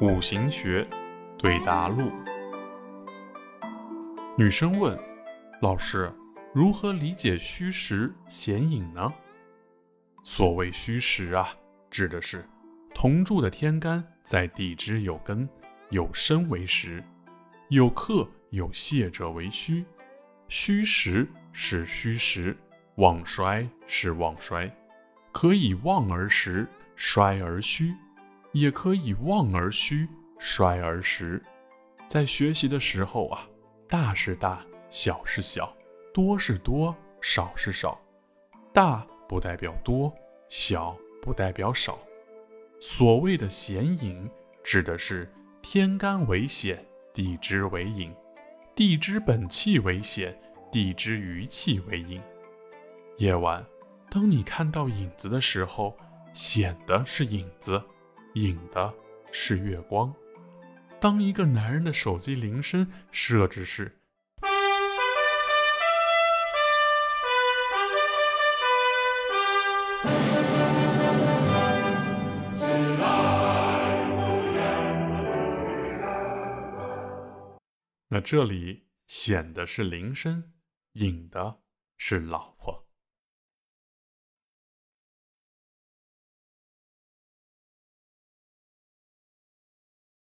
五行学对答录。女生问：“老师，如何理解虚实显影呢？”所谓虚实啊，指的是铜铸的天干在地支有根有身为实，有克有泄者为虚。虚实是虚实，旺衰是旺衰，可以旺而实，衰而虚，也可以旺而虚，衰而实。在学习的时候啊，大是大，小是小，多是多，少是少。大不代表多，小不代表少。所谓的显影，指的是天干为显，地支为影。地支本气为显，地支余气为阴。夜晚，当你看到影子的时候，显的是影子，影的是月光。当一个男人的手机铃声设置是。那这里显的是铃声，隐的是老婆。